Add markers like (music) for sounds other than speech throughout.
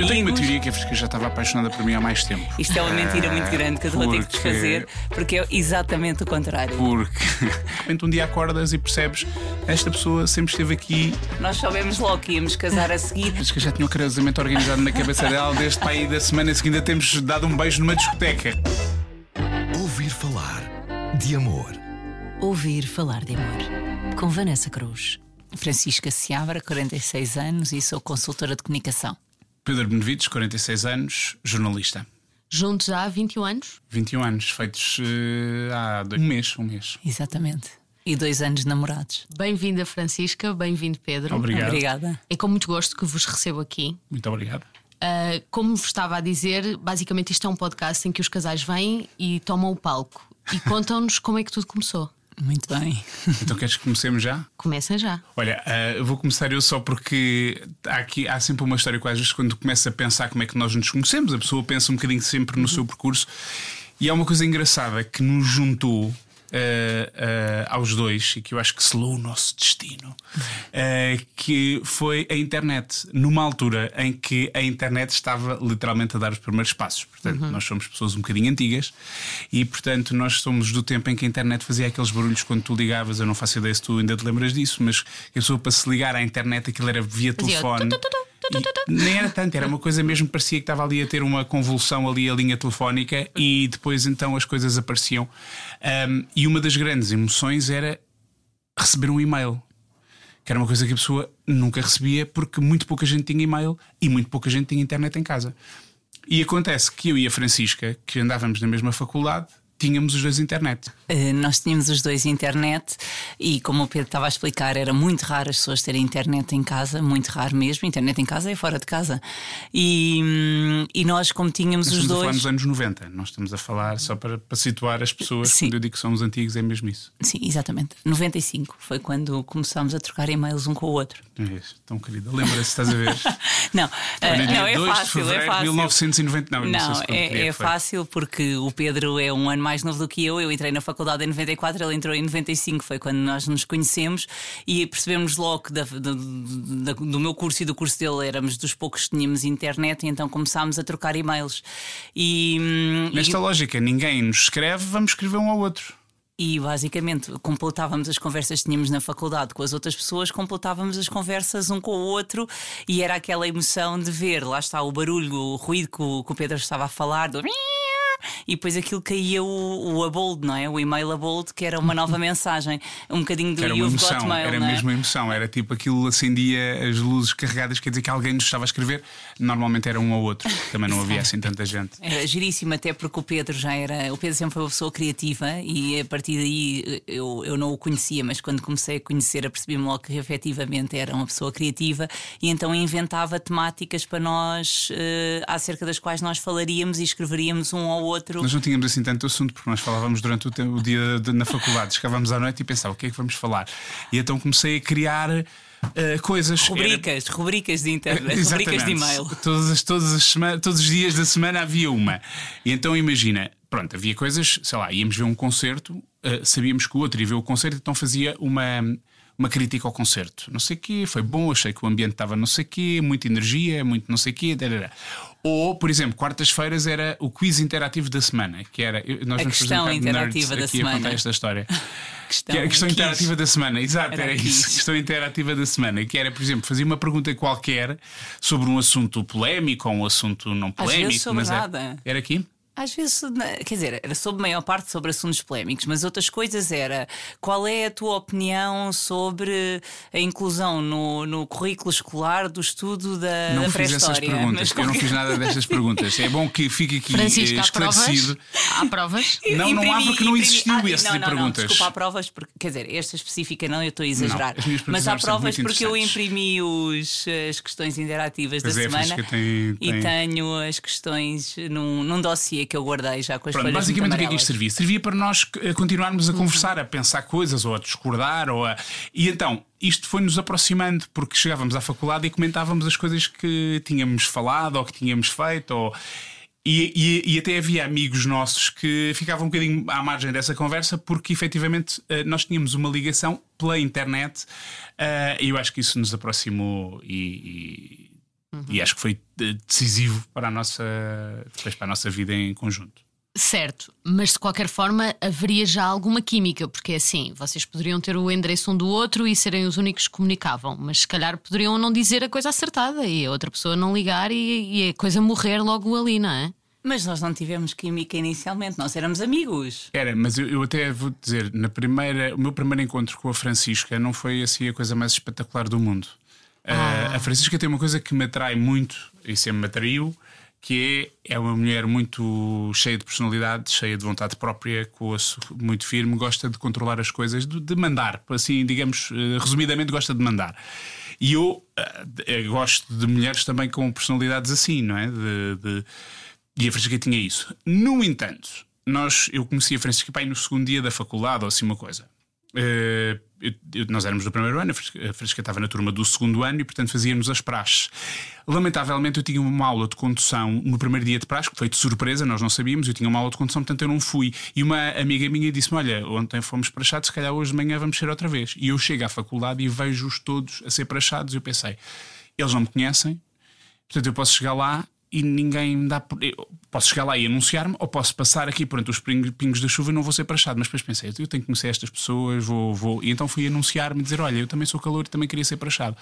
Eu tenho uma teoria que a Francisca já estava apaixonada por mim há mais tempo. Isto é uma mentira muito grande que eu vou ter que Porque- desfazer, porque é exatamente o contrário. Porque (laughs) de repente um dia acordas e percebes esta pessoa sempre esteve aqui, Nós soubemos logo que íamos casar a seguir. mas que já tinha o casamento organizado na cabeça dela desde para aí da semana seguinte a temos dado um beijo numa discoteca. Ouvir falar de amor. Ouvir falar de amor. Com Vanessa Cruz. Francisca Seabra, 46 anos e sou consultora de comunicação. Pedro Benevides, 46 anos, jornalista. Juntos há 21 anos? 21 anos, feitos eh, há dois- um mês, um mês. Exatamente. E dois anos namorados. Bem-vinda, Francisca. Bem-vindo, Pedro. Obrigado. Obrigada. É com muito gosto que vos recebo aqui. Muito obrigado. Ah, como vos estava a dizer, basicamente isto é um podcast em que os casais vêm e tomam o palco e (laughs) contam-nos como é que tudo começou. Muito bem. Então queres que comecemos já? Comecem já. Olha, eu vou começar eu só porque há, aqui, há sempre uma história que às vezes quando começa a pensar como é que nós nos conhecemos, a pessoa pensa um bocadinho sempre no seu percurso e há uma coisa engraçada que nos juntou. Eh, aos dois e que eu acho que selou o nosso destino, eh, que foi a internet, numa altura em que a internet estava literalmente a dar os primeiros passos. Portanto, nós somos pessoas um bocadinho antigas e, portanto, nós somos do tempo em que a internet fazia aqueles barulhos quando tu ligavas. Eu não faço ideia se tu ainda te lembras disso, mas a pessoa para se ligar à internet aquilo era via Fazia telefone. tu, tu, tu. Nem era tanto, era uma coisa mesmo, parecia que estava ali a ter uma convulsão ali a linha telefónica e depois então as coisas apareciam. Um, e uma das grandes emoções era receber um e-mail. Que era uma coisa que a pessoa nunca recebia porque muito pouca gente tinha e-mail e muito pouca gente tinha internet em casa. E acontece que eu e a Francisca, que andávamos na mesma faculdade, tínhamos os dois internet. Eh, Nós tínhamos os dois internet e, como o Pedro estava a explicar, era muito raro as pessoas terem internet em casa, muito raro mesmo. Internet em casa é fora de casa. E, hum, e nós, como tínhamos Nós os estamos a falar dois. nos anos 90. Nós estamos a falar só para, para situar as pessoas. Sim. Quando eu digo que somos antigos, é mesmo isso. Sim, exatamente. 95 foi quando começámos a trocar e-mails um com o outro. É isso, tão querida. Lembra-se, estás a ver? (laughs) Não, dia não é 2 de fácil, é fácil. 1990. Não, não, Não, é, é fácil porque o Pedro é um ano mais novo do que eu. Eu entrei na faculdade em 94, ele entrou em 95, foi quando nós nos conhecemos e percebemos logo que da- do, da- do meu curso e do curso dele éramos dos poucos que tínhamos internet e então começámos a trocar e-mails. E, hum, Nesta lógica, ninguém nos escreve, vamos escrever um ao outro. e, e basicamente completávamos as conversas que tínhamos na faculdade com as outras pessoas, completávamos as conversas um com o outro e era aquela emoção de ver, lá está o barulho, o ruído que o, que o Pedro estava a falar, do e depois aquilo caía o, o abold, não é? O e-mail abold, que era uma nova (laughs) mensagem, um bocadinho do Era uma emoção, Got Mail, era é? mesmo uma emoção. Era tipo aquilo acendia as luzes carregadas, quer dizer que alguém nos estava a escrever. Normalmente era um ao outro, também não havia assim tanta gente. Era giríssimo, até porque o Pedro já era. O Pedro sempre foi uma pessoa criativa e a partir daí eu, eu não o conhecia, mas quando comecei a conhecer, apercebi-me logo que efetivamente era uma pessoa criativa e então inventava temáticas para nós, eh, acerca das quais nós falaríamos e escreveríamos um ao outro. Nós não tínhamos assim tanto assunto, porque nós falávamos durante o, tempo- o dia de- na faculdade, chegávamos à noite e pensava o que é que vamos falar. E então comecei a criar eh, coisas. Era- Rubricas, rubricas de internet, (laughs) rubricas de e-mail. Todas as, todas as todos os dias da semana havia uma. E então imagina, pronto, havia coisas, sei lá, íamos ver um concerto, eh, sabíamos que o outro ia ver o concerto, então fazia uma. Uma crítica ao concerto, não sei o quê, foi bom, achei que o ambiente estava não sei o quê, muita energia, muito não sei o quê. tarará. Ou, por exemplo, quartas-feiras era o quiz interativo da semana, que era. Nós A vamos questão fazer um interativa da aqui a contar semana. esta história. Questão, (laughs) Que era a questão interativa da semana, exato, Era era, isso. Questão interativa da semana, que era, por exemplo, fazer uma pergunta qualquer sobre um assunto polémico ou um assunto não Às polémico. vezes sobre mas era- nada. Era aqui? Às vezes, na- quer dizer, era sobre a maior parte sobre assuntos polémicos, mas outras coisas era qual é a tua opinião sobre a inclusão no, no currículo escolar do estudo da, Não da fiz essas pré-história. perguntas, Mas eu não fiz nada destas perguntas. É bom que fique aqui eh, Francisca, há provas? esclarecido. Há provas? Não, não há porque não imprimi- existiu Ah, esse não, tipo de não, não, perguntas. Desculpa, há provas, porque, quer dizer, esta específica não, eu estou a exagerar. perguntas mas há provas porque eu imprimi os, as questões interativas Pois da é, semana Francisca tem- e tem- tenho as questões num, num dossiê que eu guardei já com as Pronto, basicamente o que é que isto servia? Servia para nós eh, continuarmos a conversar, a pensar coisas ou a discordar. Ou a... E então, isto foi-nos aproximando, porque chegávamos à faculdade e comentávamos as coisas que tínhamos falado ou que tínhamos feito. Ou... E, e- e até havia amigos nossos que ficavam um bocadinho à margem dessa conversa porque efetivamente eh, nós tínhamos uma ligação pela internet eh, e eu acho que isso nos aproximou e, E acho que foi eh, decisivo para a nossa, depois para a nossa vida em conjunto. Certo, mas de qualquer forma haveria já alguma química, porque é assim, vocês poderiam ter o endereço um do outro e serem os únicos que comunicavam, mas se calhar poderiam não dizer a coisa acertada e a outra pessoa não ligar e, e a coisa morrer logo ali, não é? Mas nós não tivemos química inicialmente, nós éramos amigos. Era, mas eu, eu até vou dizer, na primeira, o meu primeiro encontro com a Francisca não foi assim a coisa mais espetacular do mundo. Uh, a Francisca tem uma coisa que me atrai muito e sempre me atraiu, que é, é uma mulher muito cheia de personalidade, cheia de vontade própria, com o osso muito firme, gosta de controlar as coisas, de, de mandar, assim, digamos, uh, resumidamente, gosta de mandar. E eu uh, gosto de mulheres também com personalidades assim, não é? de, de e a Francisca tinha isso. No entanto, nós, eu conheci a Francisca pai, no segundo dia da faculdade, ou assim uma coisa. Uh, eu, nós éramos do primeiro ano, a Francisca, a Francisca estava na turma do segundo ano e, portanto, fazíamos as praxes. Lamentavelmente, eu tinha uma aula de condução no primeiro dia de praxe, que foi de surpresa, nós não sabíamos. Eu tinha uma aula de condução, portanto, eu não fui. E uma amiga minha disse-me: Olha, ontem fomos praxados, se calhar hoje de manhã vamos ser outra vez. E eu chego à faculdade e vejo-os todos a ser praxados. E eu pensei: Eles não me conhecem, portanto, eu posso chegar lá e ninguém me dá. Posso chegar lá e anunciar-me, ou posso passar aqui perante os pingos da chuva e não vou ser prachado. Mas depois pensei, eu tenho que conhecer estas pessoas, vou. vou. E então fui anunciar-me dizer: Olha, eu também sou calor e também queria ser prachado.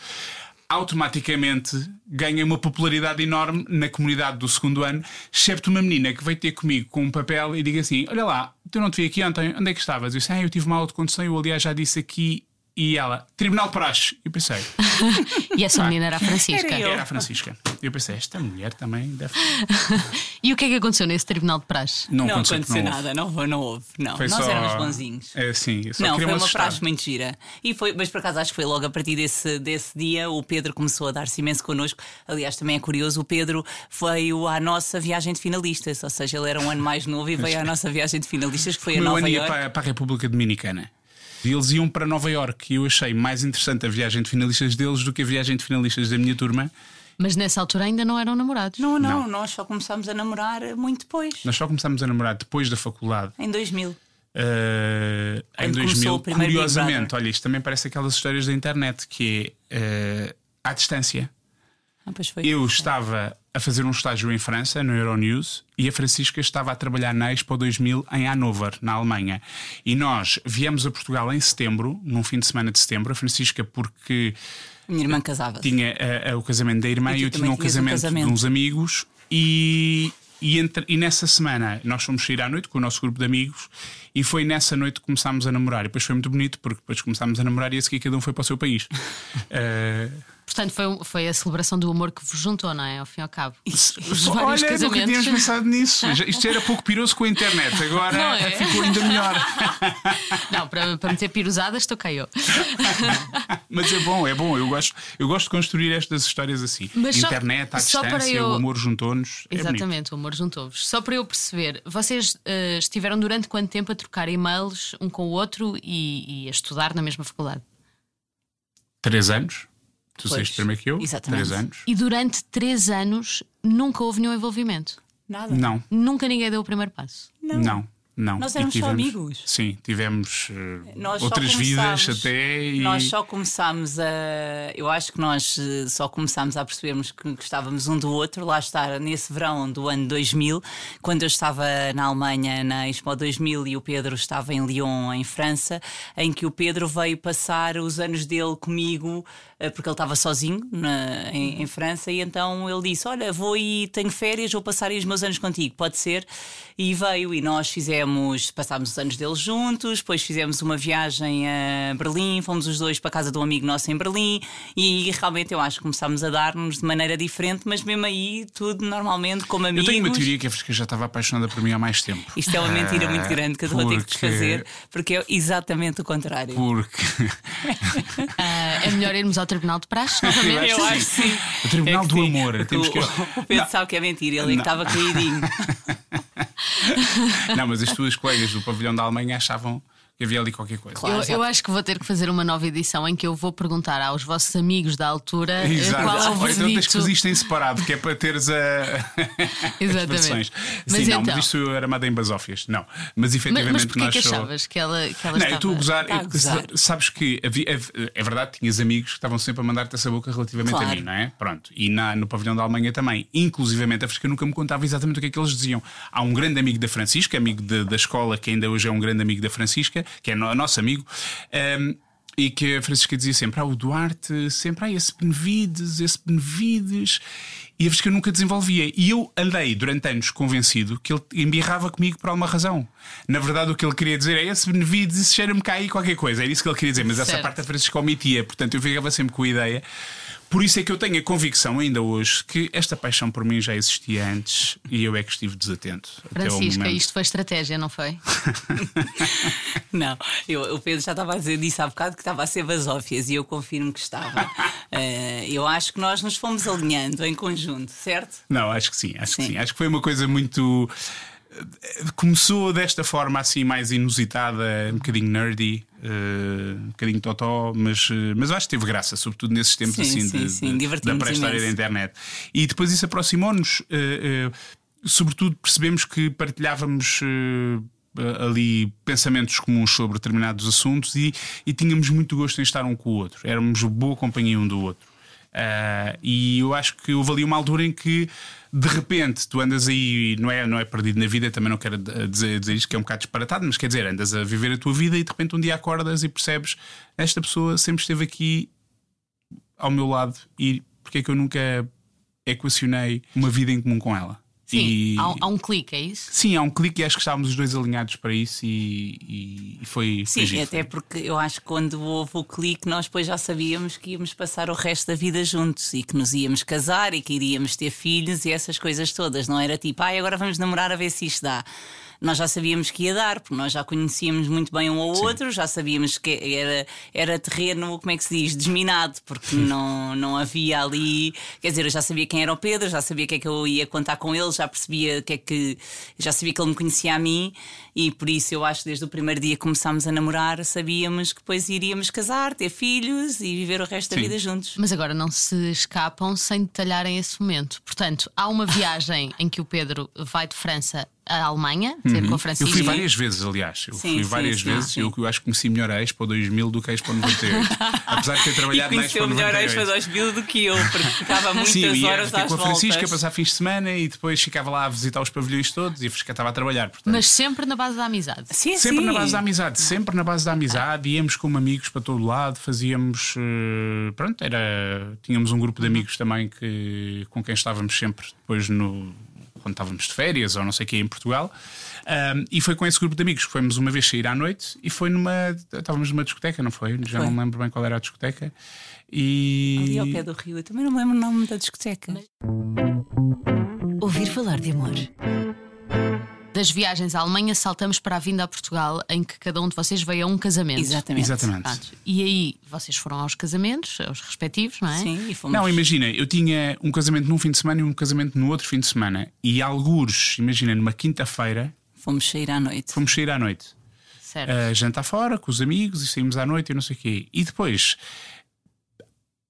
Automaticamente ganhei uma popularidade enorme na comunidade do segundo ano, excepto uma menina que veio ter comigo com um papel e diga assim: Olha lá, tu não te vi aqui ontem, onde é que estavas? Eu disse: Ah, eu tive uma aula de condução, eu aliás já disse aqui e ela, Tribunal de Praxe. Eu pensei. (laughs) e essa menina era a Francisca. Era eu. Era a Francisca. Eu pensei, esta mulher também deve. (laughs) e o que é que aconteceu nesse Tribunal de Praxe? Não, não aconteceu, aconteceu não nada, não, não houve. Não, foi nós só... éramos bonzinhos. É, sim, eu só não, foi uma assustar. praxe muito gira. E foi, mas por acaso acho que foi logo a partir desse, desse dia o Pedro começou a dar-se imenso connosco. Aliás, também é curioso, o Pedro veio à nossa viagem de finalistas, ou seja, ele era um ano mais novo e veio à nossa viagem de finalistas, que foi a Nova ano ia York. para, para a República Dominicana. E eles iam para Nova York e eu achei mais interessante a viagem de finalistas deles do que a viagem de finalistas da minha turma. Mas nessa altura ainda não eram namorados. Não, não, não. nós só começámos a namorar muito depois. Nós só começámos a namorar depois da faculdade. Em 2000. Uh, em 2000, curiosamente, olha, isto também parece aquelas histórias da internet que é uh, à distância. Ah, eu estava a fazer um estágio em França, no Euronews, e a Francisca estava a trabalhar na Expo 2000 em Hannover, na Alemanha. E nós viemos a Portugal em setembro, num fim de semana de setembro. A Francisca, porque. Minha irmã casava. Tinha a, a, o casamento da irmã e eu tinha um casamento, um casamento, de uns amigos. E, e, entre, e, nessa semana nós fomos sair à noite com o nosso grupo de amigos e foi nessa noite que começámos a namorar. E depois foi muito bonito porque depois começámos a namorar e a seguir cada um foi para o seu país. uh, (laughs) Portanto, foi, foi a celebração do amor que vos juntou, não é? Ao fim e ao cabo. Os vários Olha, casamentos. nunca tínhamos pensado nisso. (laughs) Isto era pouco piroso com a internet, agora é? ficou ainda melhor. (laughs) Não, para, para meter pirosadas, estou cá eu. (laughs) Mas é bom, é bom. Eu gosto, eu gosto de construir estas histórias assim. Mas internet, à distância, eu... o amor juntou-nos. É Exatamente, bonito. o amor juntou-vos. Só para eu perceber, vocês uh, estiveram durante quanto tempo a trocar e-mails um com o outro e, e a estudar na mesma faculdade? Três anos. Tu pois, saíste primeiro que eu, exatamente. três anos. E durante três anos nunca houve nenhum envolvimento? Nada. Não. Nunca ninguém deu o primeiro passo? Não. Não. Não. Nós éramos tivemos, só amigos. Sim, tivemos uh, outras vidas até. E... Nós só começámos a. Eu acho que nós só começámos a percebermos que gostávamos um do outro. Lá está, nesse verão do ano 2000, quando eu estava na Alemanha na Expo 2000 e o Pedro estava em Lyon, em França, em que o Pedro veio passar os anos dele comigo, porque ele estava sozinho na, em, em França, e então ele disse: Olha, vou e tenho férias, vou passar os meus anos contigo, pode ser? E veio e nós fizemos, passámos os anos dele juntos, depois fizemos uma viagem a Berlim, fomos os dois para a casa de um amigo nosso em Berlim e realmente eu acho que começámos a dar-nos de maneira diferente, mas mesmo aí tudo normalmente como amigos. Eu tenho uma teoria que a Fresca já estava apaixonada por mim há mais tempo. Isto é uma mentira muito grande que eu vou ter que desfazer, porque é exatamente o contrário. Porque. uh, (laughs) é melhor irmos ao Tribunal de Praxe novamente? Eu acho que sim. O Tribunal é do sim. Amor. Temos que... O Pedro não. sabe que é mentira, ele é que estava caidinho. (laughs) (laughs) Não, mas as tuas colegas do pavilhão da Alemanha achavam havia ali qualquer coisa. Claro. Eu, eu acho que vou ter que fazer uma nova edição em que eu vou perguntar aos vossos amigos da altura eh, Exato. qual é o Ou então tens que veredito. fazer isto em separado, que é para teres a. (laughs) as Exatamente. versões. Mas Sim, não, então- mas isto era armada em basófias. Não. Mas Mas, efetivamente mas porquê nós que só- achavas que ela, que ela Não, estava... eu estou a gozar. A gozar. Sabes que havia, é verdade, tinhas amigos que estavam sempre a mandar-te essa boca relativamente a Claro. mim, não é? Pronto. E na- no pavilhão da Alemanha também. Inclusivamente, a Fresca nunca me contava exatamente o que é que eles diziam. Há um grande amigo da Francisca, amigo de- da escola, que ainda hoje é um grande amigo da Francisca, que é no- nosso amigo. ehm, e que a Francisca dizia sempre: Ah, o Duarte, sempre, ah, esse Benevides, esse Benevides. E a Fresca nunca desenvolvia. E eu andei durante anos convencido que ele embirrava comigo por alguma razão. Na verdade, o que ele queria dizer é: esse Benevides, isso cheira-me cá aí qualquer coisa. Era isso que ele queria dizer, mas essa Certo. parte a Francisca omitia. Portanto, eu ficava sempre com a ideia. Por isso é que eu tenho a convicção ainda hoje que esta paixão por mim já existia antes e eu é que estive desatento. Francisca, momento. isto foi estratégia, não foi? (laughs) Não, eu, o Pedro já estava a dizer disso há bocado que estava a ser basófias e eu confirmo que estava. (laughs) Eh, eu acho que nós nos fomos alinhando em conjunto, certo? Não, acho que sim, acho que Sim. sim. Acho que foi uma coisa muito. Começou desta forma assim mais inusitada, um bocadinho nerdy, eh, um bocadinho totó, mas, eh, mas acho que teve graça, sobretudo nesses tempos Sim, assim sim, de, sim, de- da pré-história da internet. E depois isso aproximou-nos, eh, eh, sobretudo percebemos que partilhávamos. ali pensamentos comuns sobre determinados assuntos e, e tínhamos muito gosto em estar um com o outro. Éramos boa companhia um do outro. Ah, e eu acho que houve ali uma altura em que de repente tu andas aí, não é, não é perdido na vida, também não quero eh, dizer, dizer isto que é um bocado disparatado, mas quer dizer, andas a viver a tua vida e de repente um dia acordas e percebes esta pessoa sempre esteve aqui ao meu lado e porque é que eu nunca equacionei uma vida em comum com ela? Sim, E- há, um- há um clique, é isso? Sim, há um clique e acho que estávamos os dois alinhados para isso e, e- foi. foi Sim, giro. até porque eu acho que quando houve o clique, nós depois já sabíamos que íamos passar o resto da vida juntos e que nos íamos casar e que iríamos ter filhos e essas coisas todas. Não era tipo, ai, agora vamos namorar a ver se isto dá. Nós já sabíamos que ia dar, porque nós já conhecíamos muito bem um ao outro, já sabíamos que era, era terreno, como é que se diz, desminado, porque não, não havia ali. Quer dizer, eu já sabia quem era o Pedro, já sabia o que é que eu ia contar com ele, já percebia que é que. Já sabia que ele me conhecia a mim e por isso eu acho que desde o primeiro dia que começámos a namorar sabíamos que depois iríamos casar, ter filhos e viver o resto da Sim. vida juntos. Mas agora não se escapam sem detalharem esse momento. Portanto, há uma viagem em que o Pedro vai de França à Alemanha, ter com a Eu fui várias vezes, aliás. Eu Sim, fui várias sim, vezes. sim. Eu, eu acho que conheci melhor a Expo 2000 do que a Expo 98. (laughs) Apesar de ter E trabalhado na Expo conheceu melhor a 98. Expo 2000 do que eu, porque ficava (laughs) muitas Sim, eu ia horas às com a Francisca a voltas. passar fins de semana e depois ficava lá a visitar os pavilhões todos e a Francisca estava a trabalhar. Portanto, Mas sempre na base da amizade. Sim, Sempre sim. na base da amizade, sempre na base da amizade, íamos como amigos para todo lado, fazíamos. eh, Pronto, era. Tínhamos um grupo de amigos também que, com quem estávamos sempre depois no. Quando estávamos de férias ou não sei o que em Portugal. Ahm, e foi com esse grupo de amigos que fomos uma vez sair à noite e foi numa. Estávamos numa discoteca, não foi? Já Foi. não me lembro bem qual era a discoteca. E. Ali ao pé do rio. Eu também não me lembro o nome da discoteca. Ouvir falar de amor. Das viagens à Alemanha, saltamos para a vinda a Portugal, em que cada um de vocês veio a um casamento. Exatamente. Exatamente. E aí vocês foram aos casamentos, aos respectivos, não é? Sim, e fomos. Não, imagina, eu tinha um casamento num fim de semana e um casamento no outro fim de semana. E algures, imagina, numa quinta-feira, Fomos sair à noite. fomos sair à noite. Certo. a jantar fora com os amigos e saímos à noite e não sei o quê. E depois.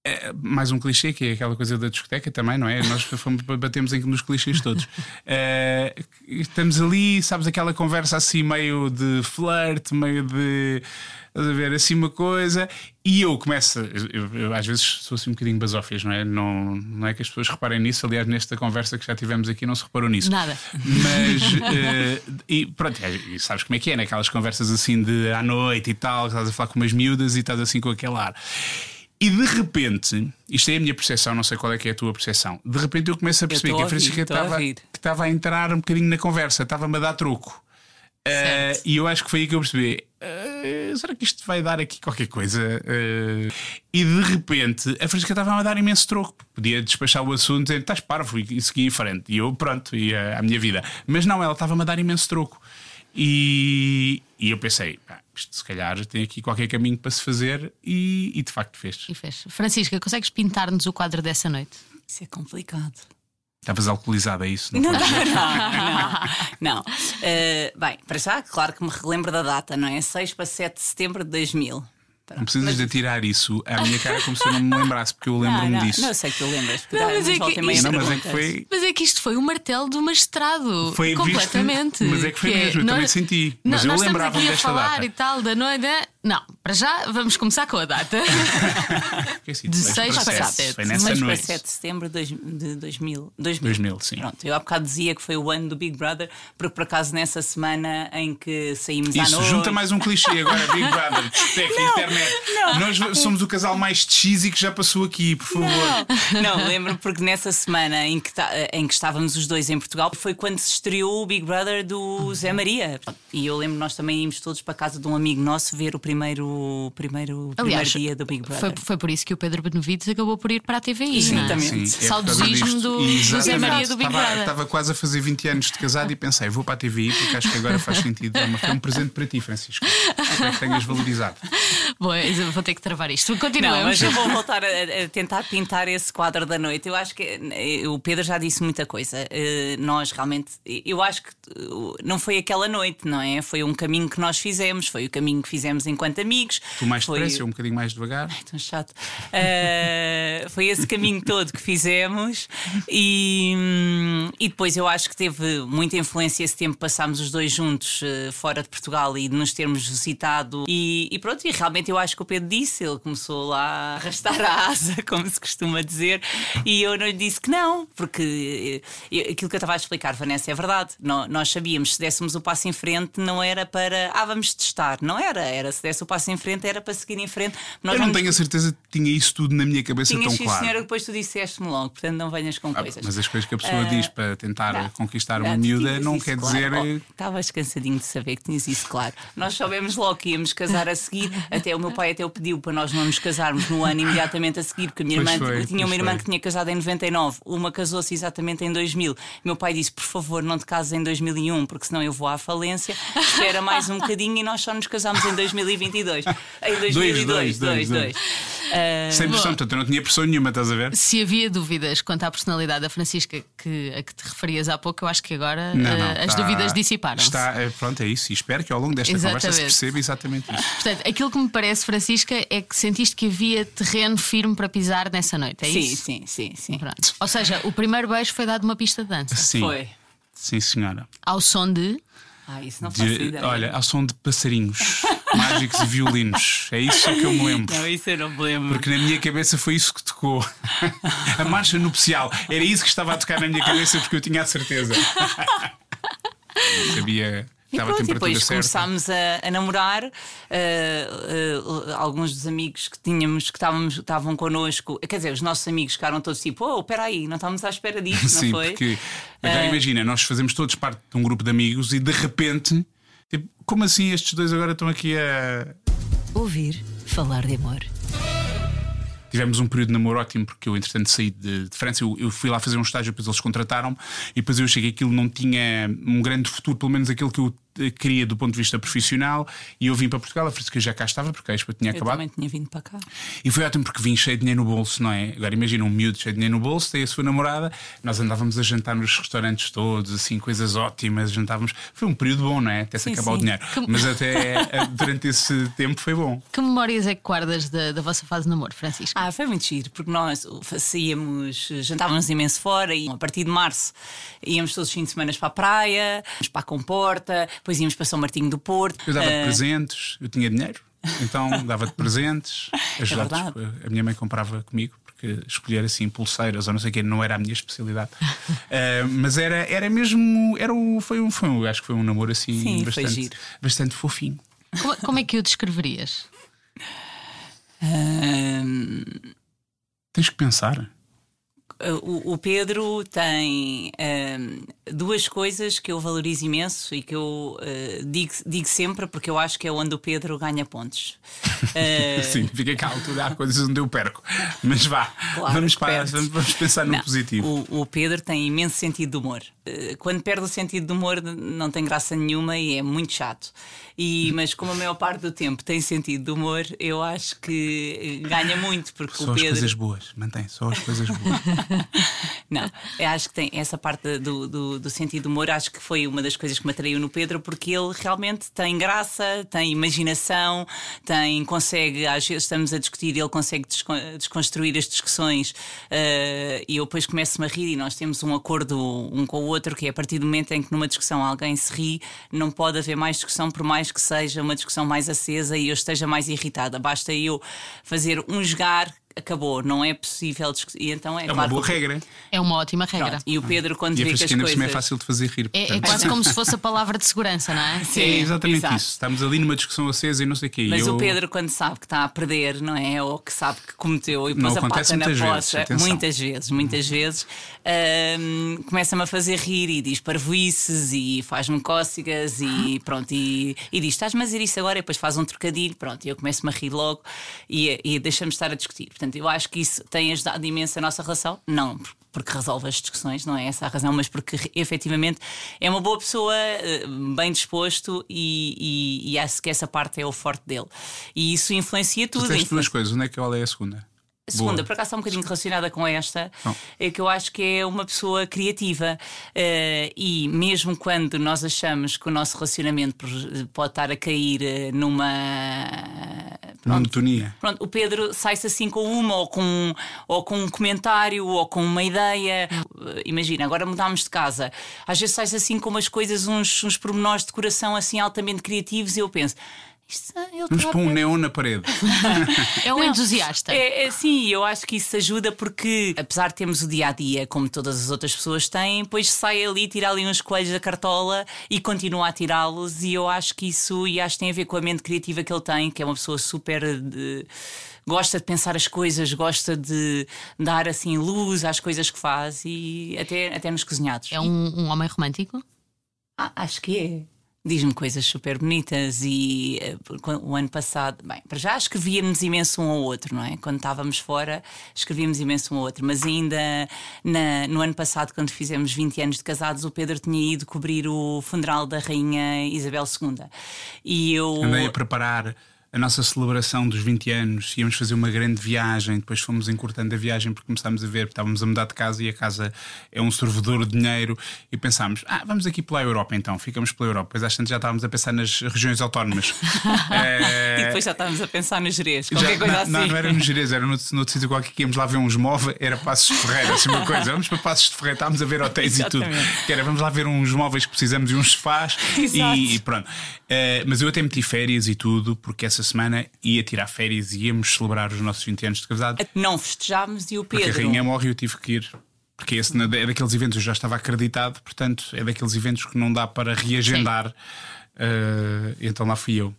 Eh, Mais um clichê que é aquela coisa da discoteca também, não é? Nós fomos, batemos em nos clichês todos. Eh, estamos ali, sabes, aquela conversa assim meio de flirt, meio de. estás a ver assim uma coisa, e eu começo. Eu, eu às vezes sou assim um bocadinho basófias, não é? Não, não é que as pessoas reparem nisso. Aliás, nesta conversa que já tivemos aqui, não se reparou nisso. Nada. Mas, eh, e pronto, é, e sabes como é que é, naquelas conversas assim de à noite e tal, que estás a falar com umas miúdas e estás assim com aquele ar. E de repente, isto é a minha percepção, não sei qual é que é a tua percepção. De repente eu começo a perceber que a Francisca estava, que estava a entrar um bocadinho na conversa, estava-me a dar troco. Eh, Certo. e eu acho que foi aí que eu percebi. eh, será que isto vai dar aqui qualquer coisa? Eh, e de repente a Francisca estava a dar imenso troco. Podia despachar o assunto dizendo estás parvo e seguir em frente. E eu, pronto, ia à minha vida. Mas não, ela estava-me a dar imenso troco. E, e eu pensei, pá, isto se calhar tem aqui qualquer caminho para se fazer, e, e de facto fez. E fez. Francisca, consegues pintar-nos o quadro dessa noite? Isso é complicado. Estavas alcoolizada, é isso? Não, não, não. não. Eh, bem, para já, claro que me relembro da data, não é? 6 para 7 de setembro de 2000. Não precisas de atirar isso à minha cara como se eu não me lembrasse, porque eu lembro-me não, não, disso. Não sei que tu lembras. porque Não, mas é que isto- Não, mas é que foi. Mas é que isto foi o martelo do magistrado. Foi visto- completamente. mas é que foi mesmo, eu nós- também senti. Não, Mas eu nós estamos lembrava-me desta falar data. e tal da noite. né? Não, para já vamos começar com a data. (laughs) Que é De seis seis para para sete. sete. Foi nessa 6 para noite. 7 de setembro de dois- de 2000. 2000, sim. Pronto, eu há bocado dizia que foi o ano do Big Brother, porque por acaso nessa semana em que saímos à Isso, noite. junta mais um clichê agora, Big (laughs) Brother, discoteca, internet. Nós somos o casal mais cheesy que já passou aqui, por favor. Não, lembro porque nessa semana em que, tá- em que estávamos os dois em Portugal foi quando se estreou o Big Brother do Zé Maria. E eu lembro nós também íamos todos para a casa de um amigo nosso ver o primeiro, primeiro, Aliás, primeiro dia do Big Brother. Foi, foi por isso que o Pedro Benevides acabou por ir para a TVI. não é? Exatamente. Sim, é Saudosismo do, do Zé. Maria do Big Brother. Estava quase a fazer 20 anos de casado e pensei, vou para a TVI porque acho que agora faz sentido. É um presente para ti, Francisco. Espero que tenhas valorizado. Bom, eu vou ter que travar isto. Não, Continuamos. mas eu vou voltar a, a tentar pintar esse quadro da noite. Eu acho que eh, o Pedro já disse muita coisa. Eh, Nós realmente, eu acho que eh, não foi aquela noite, não é? Foi um caminho que nós fizemos, foi o caminho que fizemos enquanto amigos. Tu mais foi... depressa, eu um bocadinho mais devagar. Tão chato. Eh, foi esse caminho todo que fizemos e, e depois eu acho que teve muita influência esse tempo que passámos os dois juntos fora de Portugal e de nos termos visitado e, e pronto, e realmente eu acho que o Pedro disse, ele começou lá a arrastar a asa, (laughs) como se costuma dizer, e eu não lhe disse que não, porque eh, aquilo que eu estava a explicar, Vanessa, é verdade. Nó- Nós sabíamos se dessemos o passo em frente não era para ah, vamos testar, não era, era se desse o passo em frente era para seguir em frente. Nós Eu não vamos- tenho a certeza que tinha isso tudo na minha cabeça Tinhas, tão sim, claro. senhora, depois tu disseste-me logo, portanto não venhas com Ah, coisas. mas as coisas que a pessoa Ah, diz para tentar não. conquistar Não, uma miúda não quer claro. dizer. Oh, eh, Estavas cansadinho de saber que tinhas isso, claro. Nós soubemos logo que íamos casar a seguir, até o meu pai até o pediu para nós não nos casarmos no ano imediatamente a seguir, porque a minha Pois irmã foi, tinha uma irmã foi. que tinha casado em 99, uma casou-se exatamente em 2000. Meu pai disse: por favor, não te cases em 2001, porque senão eu vou à falência. Espera mais um bocadinho e nós só nos casamos em 2022. Em 2002, dois, dois, 2, 2. sem pressão, portanto, eu não tinha pressão nenhuma, estás a ver? Se havia dúvidas quanto à personalidade da Francisca que, a que te referias há pouco, eu acho que agora Não, não, eh, as está- dúvidas dissiparam-se. Está, é, pronto, é isso. E espero que ao longo desta conversa se Exatamente. perceba exatamente isso. Portanto, aquilo que me parece, Francisca, é que sentiste que havia terreno firme para pisar nessa noite, é Sim, isso? sim, sim, sim. Pronto. Ou seja, o primeiro beijo foi dado uma pista de dança. Sim, Foi. sim, senhora. Ao som de. Ah, isso não faço De- ideia. olha, ao som de passarinhos (laughs) mágicos e violinos. É isso que eu me lembro. Não, isso eu não me lembro. Porque na minha cabeça foi isso que tocou. (laughs) A marcha nupcial. Era isso que estava a tocar na minha cabeça porque eu tinha a certeza. (laughs) Sabia E pronto, e depois certa. começámos a, a namorar. eh, eh, alguns dos amigos que tínhamos que estávamos, estavam connosco, quer dizer, os nossos amigos ficaram todos tipo: Oh, espera aí, não estávamos à espera disto, (laughs) não Sim, foi? porque agora Eh, imagina, nós fazemos todos parte de um grupo de amigos e de repente, tipo, como assim estes dois agora estão aqui a. Ouvir falar de amor. Tivemos um período de namoro ótimo porque eu, entretanto, saí de, de França. Eu, eu fui lá fazer um estágio, depois eles contrataram-me e depois eu cheguei. Aquilo não tinha um grande futuro, pelo menos aquilo que eu queria do ponto de vista profissional. E eu vim para Portugal, a Francisca já cá estava, porque a Expo tinha Eu acabado. também tinha vindo para cá. E foi ótimo porque vim cheio de dinheiro no bolso, não é? Agora imagina um miúdo cheio de dinheiro no bolso, tem a sua namorada, nós andávamos a jantar nos restaurantes todos, assim, coisas ótimas, jantávamos. Foi um período bom, não é? Até se Sim, acabar o sim. dinheiro. Mas até eh, durante esse tempo foi bom. Que memórias é que guardas da, da vossa fase de namoro, Francisca? Ah, foi muito giro, porque nós saíamos, jantávamos imenso fora e a partir de março íamos todos os fins de semana para a praia, íamos para a Comporta, depois íamos para São Martinho do Porto. Eu dava-te Ah, presentes, eu tinha dinheiro, então dava-te (laughs) presentes, ajudava É verdade. a minha mãe comprava comigo. Porque escolher assim pulseiras ou não sei o que não era a minha especialidade, Ah, (laughs) mas era, era mesmo, era um, foi um, foi um, acho que foi um namoro assim Sim, bastante, bastante fofinho. Como, como é que o descreverias? (laughs) Ahm, Tens que pensar. O, o Pedro tem. ahm, duas coisas que eu valorizo imenso e que eu uh, digo, digo sempre, porque eu acho que é onde o Pedro ganha pontos. Uh... (laughs) Sim, fica cá à altura, há coisas onde eu perco. Mas vá, claro, vamos, para, vamos, pensar no não, positivo. O, o, Pedro tem imenso sentido de humor. Quando perde o sentido de humor, não tem graça nenhuma e é muito chato. E, mas como a maior parte do tempo tem sentido de humor, eu acho que ganha muito. Porque só o Pedro... as coisas boas, mantém, só as coisas boas. (laughs) (laughs) não, acho que tem essa parte do, do, do sentido de humor, acho que foi uma das coisas que me atraiu no Pedro, porque ele realmente tem graça, tem imaginação, tem, consegue, às vezes estamos a discutir, ele consegue desconstruir as discussões uh, e eu depois começo-me a rir e nós temos um acordo um com o outro, que é a partir do momento em que numa discussão alguém se ri, não pode haver mais discussão, por mais que seja uma discussão mais acesa e eu esteja mais irritada. Basta eu fazer um jogar acabou, não é possível discutir. E então é, é claro uma boa regra. É uma ótima regra. Pronto. E o Pedro, quando e vê que as coisas. é fácil de fazer rir. É, é, quase como se fosse a (laughs) palavra de segurança, não é? Sim, é exatamente exato. isso. Estamos ali numa discussão acesa e não sei o quê. Mas eu... o Pedro, quando sabe que está a perder, não é? Ou que sabe que cometeu e pôs a pata na poça, muitas vezes, muitas vezes, hum, começa-me a fazer rir e diz parvoices e faz-me cócegas e pronto. E, e diz: estás-me a dizer isso agora? E depois faz um trocadilho, pronto. E eu começo-me a rir logo e, e deixamos estar a discutir. Portanto, eu acho que isso tem ajudado imenso a nossa relação? Não, porque resolve as discussões, não é essa a razão, mas porque efetivamente é uma boa pessoa, eh, bem disposto e, e, e acho que essa parte é o forte dele. E isso influencia tudo. Tu tens duas coisas, onde é que ela é a segunda? A segunda, Boa. por acaso, está um bocadinho relacionada com esta, oh. é que eu acho que é uma pessoa criativa uh, e mesmo quando nós achamos que o nosso relacionamento pode estar a cair eh, numa monotonia. Pronto, o Pedro sai-se assim com uma ou com, ou com um comentário ou com uma ideia. Imagina, agora mudámos de casa. Às vezes sai-se assim com umas coisas, uns, uns pormenores de decoração assim altamente criativos e eu penso. É, Vamos pôr um neon na parede. (laughs) é um Não, entusiasta. É, é, sim, eu acho que isso ajuda porque, apesar de termos o dia a dia, como todas as outras pessoas têm, depois sai ali, tira ali uns coelhos da cartola e continua a tirá-los. E eu acho que isso e acho que tem a ver com a mente criativa que ele tem, que é uma pessoa super. De, gosta de pensar as coisas, gosta de dar assim luz às coisas que faz e até, até nos cozinhados. É um, um homem romântico? Ah, acho que é diz-me coisas super bonitas e uh, o ano passado, bem, para já escrevíamos imenso um ao outro, não é? Quando estávamos fora, escrevíamos imenso um ao outro, mas ainda na, no ano passado, quando fizemos 20 anos de casados, o Pedro tinha ido cobrir o funeral da Rainha Isabel II. E eu. Andei a preparar a nossa celebração dos 20 anos, íamos fazer uma grande viagem, depois fomos encurtando a viagem porque começámos a ver, estávamos a mudar de casa e a casa é um servidor de dinheiro e pensámos, ah, vamos aqui pela Europa então, ficamos pela Europa. Depois às tantas já estávamos a pensar nas regiões autónomas. é... (laughs) E depois já estávamos a pensar nos Jerez, qualquer já, coisa não, assim. Não, não era nos Jerez, era noutro, noutro sítio qualquer que íamos lá ver uns móveis, era Passos de Ferreira, assim uma coisa. Vamos para Passos de Ferreira, estávamos a ver hotéis e tudo. Que era, vamos lá ver uns móveis que precisamos e uns sofás (laughs) e, e, pronto. Uh, mas eu até meti férias e tudo, porque essa semana ia tirar férias e íamos celebrar os nossos 20 anos de casado. Não festejámos e o Pedro. Porque a rainha morre e eu tive que ir. Porque esse é daqueles eventos, eu já estava acreditado, portanto, é daqueles eventos que não dá para reagendar. Uh, então lá fui eu.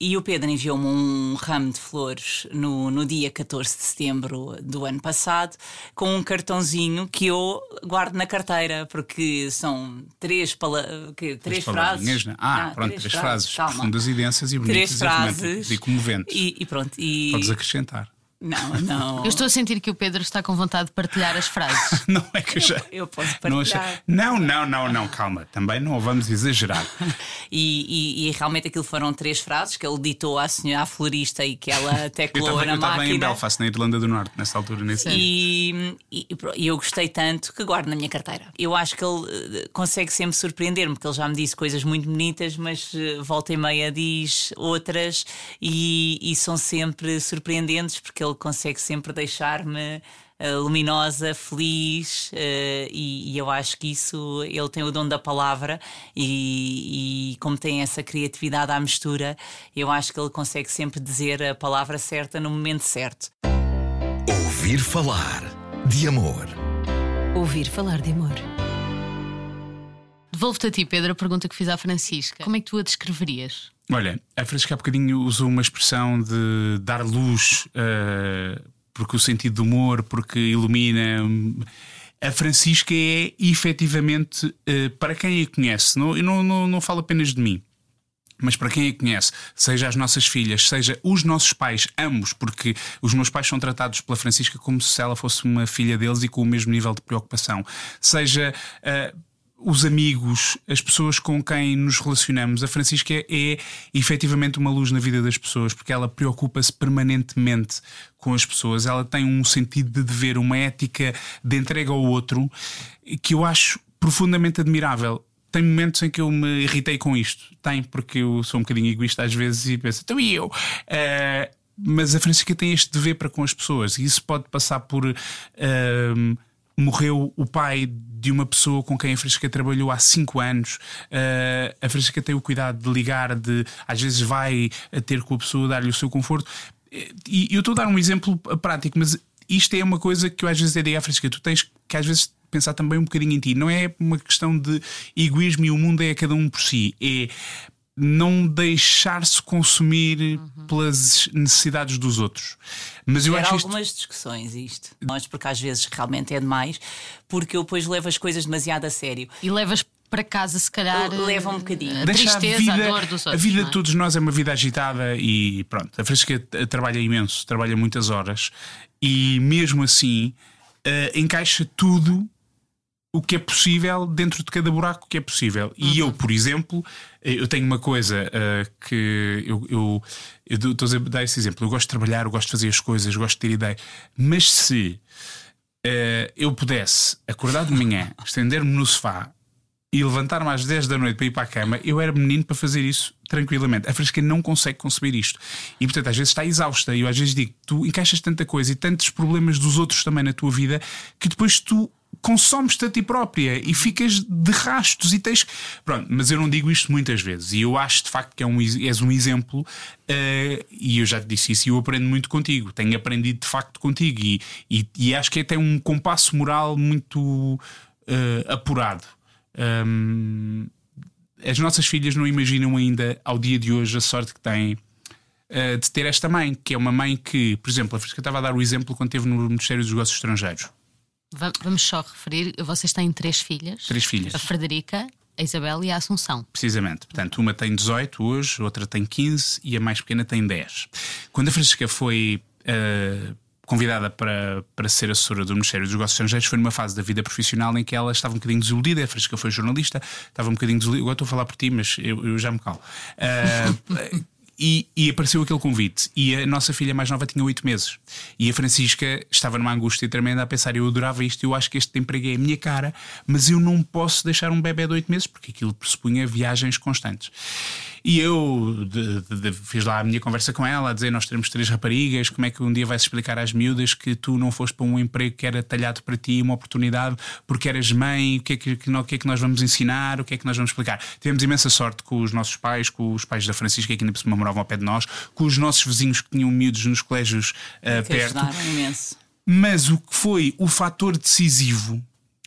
E o Pedro enviou-me um ramo de flores no, no dia 14 de setembro do ano passado, com um cartãozinho que eu guardo na carteira, porque são três, pala que, três, frases. Né? Ah, ah, pronto, três, três frases, frases profundas e densas e bonitas três frases, e, e comoventes. E, e pronto. E... Podes acrescentar. Não, não. Eu estou a sentir que o Pedro está com vontade de partilhar as frases. (laughs) não é que eu já. Eu, posso (laughs) partilhar. Não, não, não, não, calma. Também não vamos exagerar. (laughs) e, e, e, realmente aquilo foram três frases que ele ditou à senhora, à florista, e que ela teclou eu tava, na eu máquina. em Belfast, na Irlanda do Norte, nessa altura. Nesse e, e, e eu gostei tanto que guardo na minha carteira. Eu acho que ele eh, consegue sempre surpreender-me, porque ele já me disse coisas muito bonitas, mas eh, volta e meia diz outras e, e são sempre surpreendentes, porque ele consegue sempre deixar-me uh, luminosa, feliz, uh, e, e, eu acho que isso ele tem o dom da palavra e, e, como tem essa criatividade à mistura, eu acho que ele consegue sempre dizer a palavra certa no momento certo. Ouvir falar de amor. Ouvir falar de amor. Devolvo-te a ti, Pedro, a pergunta que fiz à Francisca. Como é que tu a descreverias? Olha, a Francisca há bocadinho usou uma expressão de dar luz, uh, porque o sentido do humor, porque ilumina. a Francisca é efetivamente, eh, para quem a conhece, não, eu não, não, não falo apenas de mim. Mas para quem a conhece, seja as nossas filhas, seja os nossos pais, ambos, porque os meus pais são tratados pela Francisca como se ela fosse uma filha deles e com o mesmo nível de preocupação, seja uh, os amigos, as pessoas com quem nos relacionamos, a Francisca é, é efetivamente uma luz na vida das pessoas, porque ela preocupa-se permanentemente com as pessoas, ela tem um sentido de dever, uma ética de entrega ao outro que eu acho profundamente admirável tem momentos em que eu me irritei com isto. Tem, porque eu sou um bocadinho egoísta às vezes e penso, então e eu? Uh, mas a Francisca tem este dever para com as pessoas e isso pode passar por. Uh, morreu o pai de uma pessoa com quem a Francisca trabalhou há cinco anos. Uh, a Francisca tem o cuidado de ligar, de às vezes vai a ter com a pessoa, dar-lhe o seu conforto. E eu estou a dar um exemplo prático, mas isto é uma coisa que eu às vezes digo à Francisca: tu tens que às vezes pensar também um bocadinho em ti. Não é uma questão de egoísmo e o mundo é cada um por si. É não deixar-se consumir uhum. pelas necessidades dos outros. Mas eu acho algumas isto... discussões isto. Nós, porque às vezes realmente é demais, porque eu depois levo as coisas demasiado a sério. E levas para casa, se calhar. Leva um bocadinho. A tristeza, a, vida, a dor dos outros. A vida é? de todos nós é uma vida agitada e pronto. A Francisca trabalha imenso, trabalha muitas horas e mesmo assim uh, encaixa tudo o que é possível dentro de cada buraco que é possível. Uhum. E eu, por exemplo, eu tenho uma coisa uh, que eu, eu, eu estou a dar esse exemplo. Eu gosto de trabalhar, eu gosto de fazer as coisas, gosto de ter ideia. Mas se uh, eu pudesse acordar de manhã, (laughs) estender-me no sofá e levantar-me às 10 da noite para ir para a cama, eu era menino para fazer isso tranquilamente. A Fresca não consegue conceber isto. E portanto, às vezes está exausta. E eu às vezes digo: tu encaixas tanta coisa e tantos problemas dos outros também na tua vida que depois tu consomes-te a ti própria e ficas de rastos e tens. Pronto, mas eu não digo isto muitas vezes e eu acho de facto que é um, és um exemplo uh, e eu já te disse isso e eu aprendo muito contigo. Tenho aprendido de facto contigo e, e, e acho que é até um compasso moral muito uh, apurado. Um, as nossas filhas não imaginam ainda, ao dia de hoje, a sorte que têm uh, de ter esta mãe, que é uma mãe que, por exemplo, a Frisca estava a dar o exemplo quando esteve no Ministério dos Negócios Estrangeiros. Vamos só referir, vocês têm três filhas. Três filhas. A Frederica, a Isabel e a Assunção. Precisamente. Portanto, uma tem 18 hoje, outra tem 15 e a mais pequena tem 10. Quando a Francisca foi uh, convidada para, para ser assessora do Ministério dos Negócios Estrangeiros, foi numa fase da vida profissional em que ela estava um bocadinho desiludida. A Francisca foi jornalista, estava um bocadinho desiludida. Agora estou a falar por ti, mas eu, eu já me calo. Uh, E, e, apareceu aquele convite. E a nossa filha mais nova tinha oito meses. E a Francisca estava numa angústia tremenda a pensar: eu adorava isto, eu acho que este emprego é a minha cara, mas eu não posso deixar um bebê de oito meses, porque aquilo pressupunha viagens constantes. E eu de, de, de, fiz lá a minha conversa com ela, a dizer: Nós temos três raparigas, como é que um dia vais explicar às miúdas que tu não foste para um emprego que era talhado para ti, uma oportunidade, porque eras mãe, o que é que, que, que, é que nós vamos ensinar, o que é que nós vamos explicar? Tivemos imensa sorte com os nossos pais, com os pais da Francisca, que ainda por cima moravam ao pé de nós, com os nossos vizinhos que tinham miúdos nos colégios uh, perto. Imenso. Mas o que foi o fator decisivo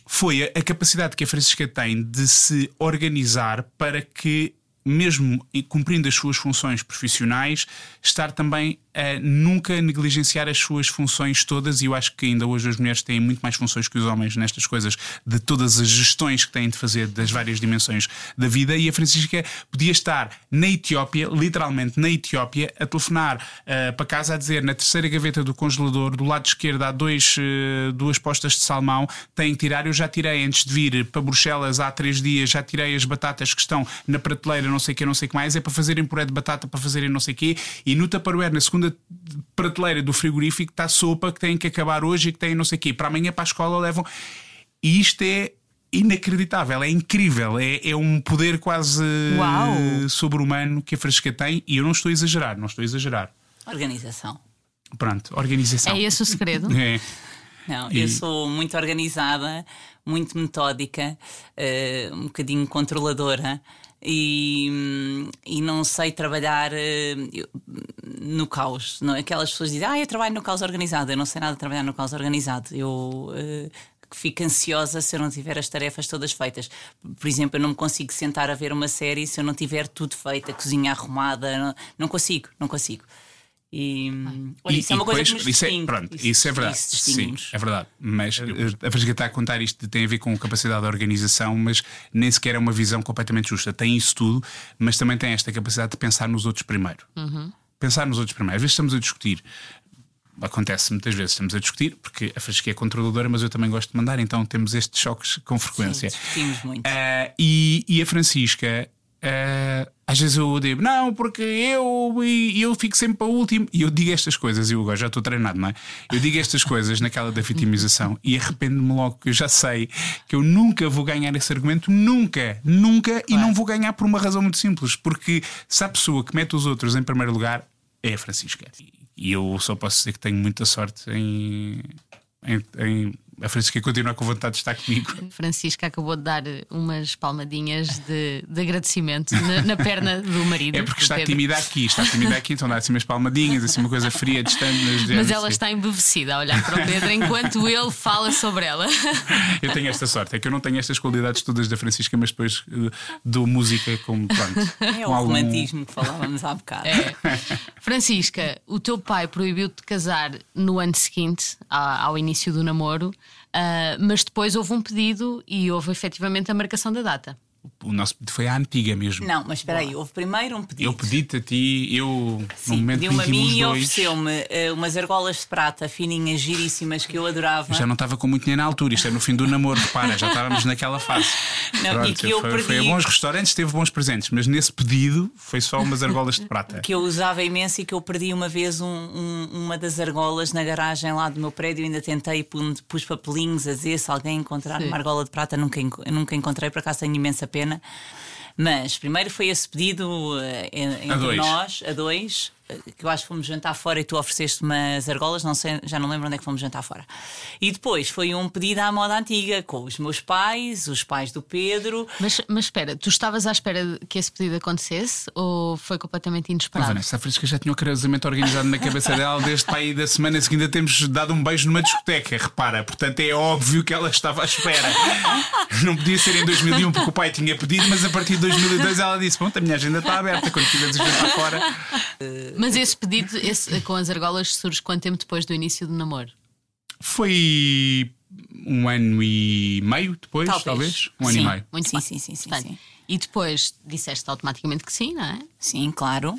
foi a, a capacidade que a Francisca tem de se organizar para que mesmo cumprindo as suas funções profissionais, estar também a nunca negligenciar as suas funções todas, e eu acho que ainda hoje as mulheres têm muito mais funções que os homens nestas coisas, de todas as gestões que têm de fazer das várias dimensões da vida. E a Francisca podia estar na Etiópia, literalmente na Etiópia, a telefonar uh, para casa a dizer na terceira gaveta do congelador, do lado esquerdo, há dois, uh, duas postas de salmão, têm que tirar. Eu já tirei antes de vir para Bruxelas há três dias, já tirei as batatas que estão na prateleira, não sei o que, não sei o que mais, é para fazerem puré de batata, para fazerem não sei o que, e no Tupperware, na segunda segunda prateleira do frigorífico está sopa que tem que acabar hoje e que tem não sei o quê. Para amanhã para a escola levam. E isto é inacreditável, é incrível, é, é um poder quase sobre-humano que a Fresca tem e eu não estou a exagerar, não estou a exagerar. Organização. Pronto, organização. É esse o segredo? (laughs) é. Não, e... eu sou muito organizada, muito metódica, uh, um bocadinho controladora e, e não sei trabalhar uh, no caos. Não? Aquelas pessoas dizem, ah, eu trabalho no caos organizado. Eu não sei nada de trabalhar no caos organizado. Eu. Uh, fico ansiosa se eu não tiver as tarefas todas feitas. Por exemplo, eu não me consigo sentar a ver uma série se eu não tiver tudo feito, a cozinha arrumada. Não, não consigo, não consigo. E, olha, E- isso é uma coisa depois- que nos isso é, pronto, isso, é verdade. isso Sim, é verdade. Mas eh, a Francisca está a contar isto tem a ver com capacidade de organização, mas nem sequer é uma visão completamente justa. Tem isso tudo, mas também tem esta capacidade de pensar nos outros primeiro. Pensar nos outros primeiro. Às vezes estamos a discutir. Acontece muitas vezes, estamos a discutir, porque a Francisca é controladora, mas eu também gosto de mandar, então temos estes choques com frequência. Sim, discutimos muito. Ah, e, e a Francisca, ah, às vezes eu digo, não, porque eu, eu fico sempre para o último. E eu digo estas coisas, e eu agora já estou treinado, não é? Eu digo estas coisas naquela da vitimização e arrependo-me logo, que eu já sei que eu nunca vou ganhar esse argumento, nunca, nunca, e não vou ganhar por uma razão muito simples, porque se a pessoa que mete os outros em primeiro lugar é a Francisca. E eu só posso dizer que tenho muita sorte em. em, em a Francisca continuar com vontade de estar comigo. Francisca acabou de dar umas palmadinhas de, de agradecimento na, na perna do marido. É porque está Pedro. tímida aqui, está tímida aqui, então dá assim umas palmadinhas, assim uma coisa fria, distante. Mas ela está embevecida a olhar para o Pedro enquanto ele fala sobre ela. Eu tenho esta sorte, é que eu não tenho estas qualidades todas da Francisca, mas depois eh, dou música como pronto. É com o algum- romantismo que falávamos há bocado. É. Francisca, o teu pai proibiu-te de casar no ano seguinte, ao início do namoro, ah, mas depois houve um pedido e houve efetivamente a marcação da data. O nosso pedido foi à antiga mesmo. Não, mas espera aí, houve primeiro um pedido. Eu pedi-te a ti, eu no Sim, momento pediu-me a mim e ofereceu-me eh, umas argolas de prata fininhas, giríssimas, que eu adorava. já não estava com muito dinheiro na altura, isto é no fim do namoro, repara, já estávamos naquela fase. (laughs) Não, e que eu foi, perdi- foi a bons restaurantes, teve bons presentes, mas nesse pedido foi só umas argolas de prata. que eu usava imenso e que eu perdi uma vez um- um- uma das argolas na garagem lá do meu prédio. Ainda tentei, pus, papelinhos a dizer se alguém encontrar Sim. uma argola de prata. Nunca, nunca encontrei, por acaso tenho imensa pena. Mas primeiro foi esse pedido en- entre dois. nós, a dois, que eu acho que fomos jantar fora e tu ofereceste umas argolas, não sei, já não lembro onde é que fomos jantar fora. E depois foi um pedido à moda antiga, com os meus pais, os pais do Pedro. Mas, mas espera, tu estavas à espera de que esse pedido acontecesse ou foi completamente Não, inesperado? Vanessa, a Francisca já tinha o casamento organizado na cabeça dela desde para aí da semana seguinte a temos dado um beijo numa discoteca, repara. Portanto, é óbvio que ela estava à espera. Não podia ser em 2001 porque o pai tinha pedido, mas a partir de 2002 ela disse: Pronto, a minha agenda está aberta. Quando quiseres jantar fora, Mas esse pedido esse, com as argolas surge quanto tempo depois do início do namoro? foi um ano e meio depois, talvez. Talvez. Um ano Sim. e meio. Muito Sim, bem. sim, sim, sim, Portanto, sim. E depois disseste automaticamente que sim, não é? Sim, claro.